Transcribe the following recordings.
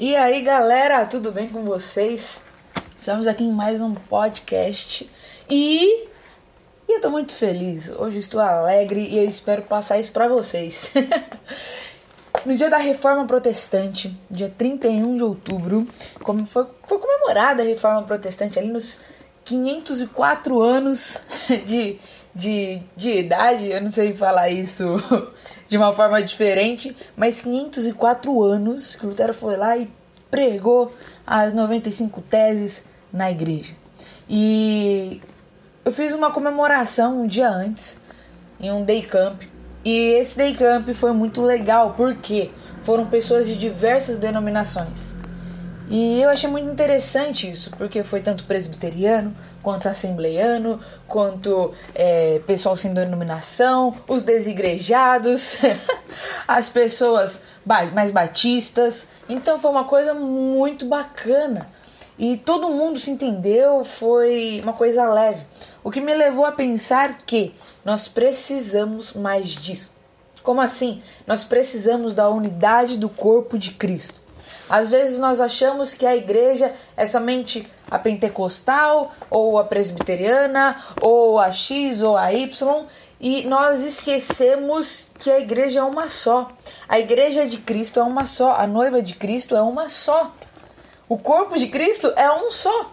E aí, galera, tudo bem com vocês? Estamos aqui em mais um podcast e, e eu tô muito feliz. Hoje estou alegre e eu espero passar isso para vocês. no dia da Reforma Protestante, dia 31 de outubro, como foi, foi comemorada a Reforma Protestante ali nos 504 anos de, de, de idade, eu não sei falar isso de uma forma diferente, mas 504 anos que Lutero foi lá e pregou as 95 teses na igreja. E eu fiz uma comemoração um dia antes, em um day camp, e esse day camp foi muito legal porque foram pessoas de diversas denominações. E eu achei muito interessante isso, porque foi tanto presbiteriano, quanto assembleiano, quanto é, pessoal sem denominação, os desigrejados, as pessoas mais batistas. Então foi uma coisa muito bacana. E todo mundo se entendeu, foi uma coisa leve. O que me levou a pensar que nós precisamos mais disso. Como assim? Nós precisamos da unidade do corpo de Cristo. Às vezes nós achamos que a igreja é somente a pentecostal, ou a presbiteriana, ou a X ou a Y, e nós esquecemos que a igreja é uma só. A igreja de Cristo é uma só, a noiva de Cristo é uma só. O corpo de Cristo é um só.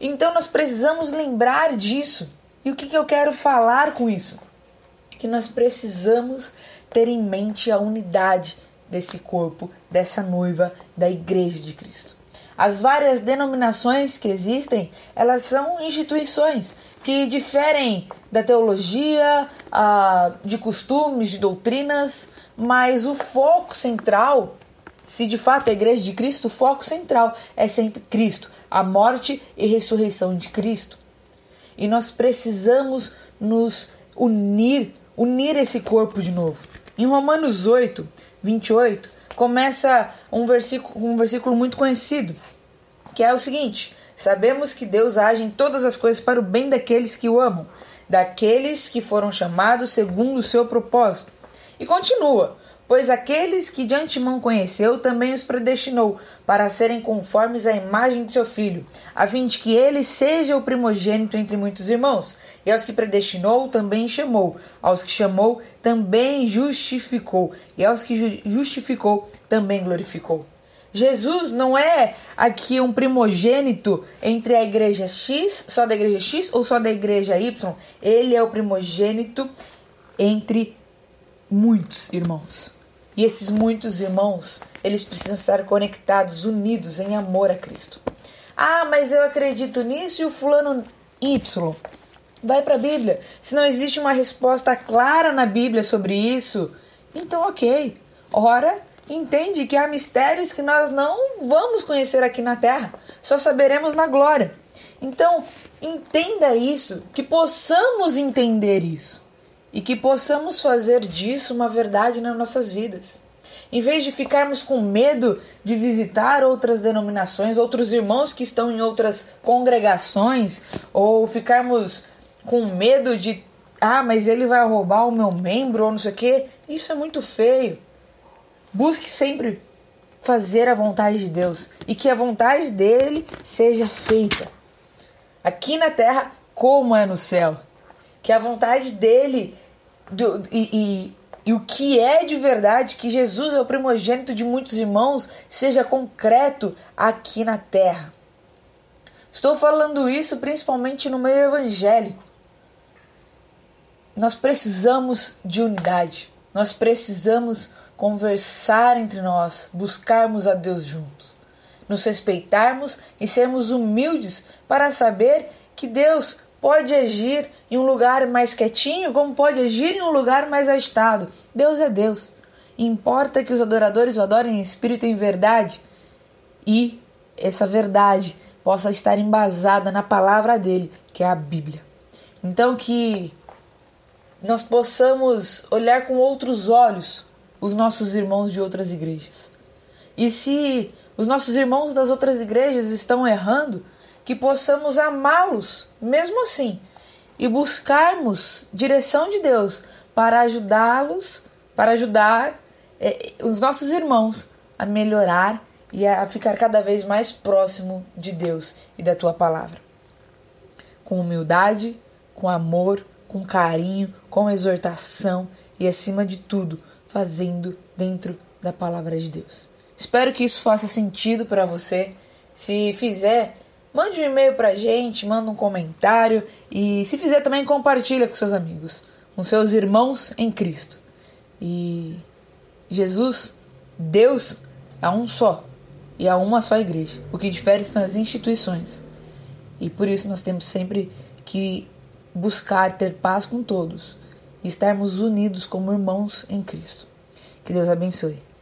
Então nós precisamos lembrar disso. E o que, que eu quero falar com isso? Que nós precisamos ter em mente a unidade desse corpo, dessa noiva, da igreja de Cristo. As várias denominações que existem, elas são instituições que diferem da teologia, de costumes, de doutrinas, mas o foco central, se de fato é a igreja de Cristo, o foco central é sempre Cristo, a morte e ressurreição de Cristo. E nós precisamos nos unir, unir esse corpo de novo. Em Romanos 8, 28, começa um versículo, um versículo muito conhecido, que é o seguinte: Sabemos que Deus age em todas as coisas para o bem daqueles que o amam, daqueles que foram chamados segundo o seu propósito. E continua: Pois aqueles que de antemão conheceu também os predestinou para serem conformes à imagem de seu filho, a fim de que ele seja o primogênito entre muitos irmãos. E aos que predestinou também chamou, aos que chamou também justificou, e aos que justificou também glorificou. Jesus não é aqui um primogênito entre a igreja X, só da igreja X ou só da igreja Y. Ele é o primogênito entre muitos irmãos. E esses muitos irmãos, eles precisam estar conectados, unidos em amor a Cristo. Ah, mas eu acredito nisso e o fulano Y. Vai para a Bíblia. Se não existe uma resposta clara na Bíblia sobre isso, então ok. Ora, entende que há mistérios que nós não vamos conhecer aqui na terra, só saberemos na glória. Então, entenda isso, que possamos entender isso e que possamos fazer disso uma verdade nas nossas vidas. Em vez de ficarmos com medo de visitar outras denominações, outros irmãos que estão em outras congregações, ou ficarmos com medo de, ah, mas ele vai roubar o meu membro ou não sei o que, isso é muito feio. Busque sempre fazer a vontade de Deus e que a vontade dele seja feita aqui na terra como é no céu. Que a vontade dele do, e, e, e o que é de verdade, que Jesus é o primogênito de muitos irmãos, seja concreto aqui na terra. Estou falando isso principalmente no meio evangélico. Nós precisamos de unidade. Nós precisamos conversar entre nós, buscarmos a Deus juntos, nos respeitarmos e sermos humildes para saber que Deus pode agir em um lugar mais quietinho, como pode agir em um lugar mais agitado. Deus é Deus. Importa que os adoradores o adorem em espírito e em verdade e essa verdade possa estar embasada na palavra dele, que é a Bíblia. Então que nós possamos olhar com outros olhos os nossos irmãos de outras igrejas. E se os nossos irmãos das outras igrejas estão errando, que possamos amá-los mesmo assim e buscarmos direção de Deus para ajudá-los, para ajudar é, os nossos irmãos a melhorar e a ficar cada vez mais próximo de Deus e da tua palavra. Com humildade, com amor, com carinho, com exortação e, acima de tudo, fazendo dentro da palavra de Deus. Espero que isso faça sentido para você. Se fizer, mande um e-mail para a gente, manda um comentário e, se fizer, também compartilha com seus amigos, com seus irmãos em Cristo. E Jesus, Deus, é um só e há uma só igreja. O que difere são as instituições. E por isso nós temos sempre que buscar ter paz com todos e estarmos unidos como irmãos em Cristo. Que Deus abençoe.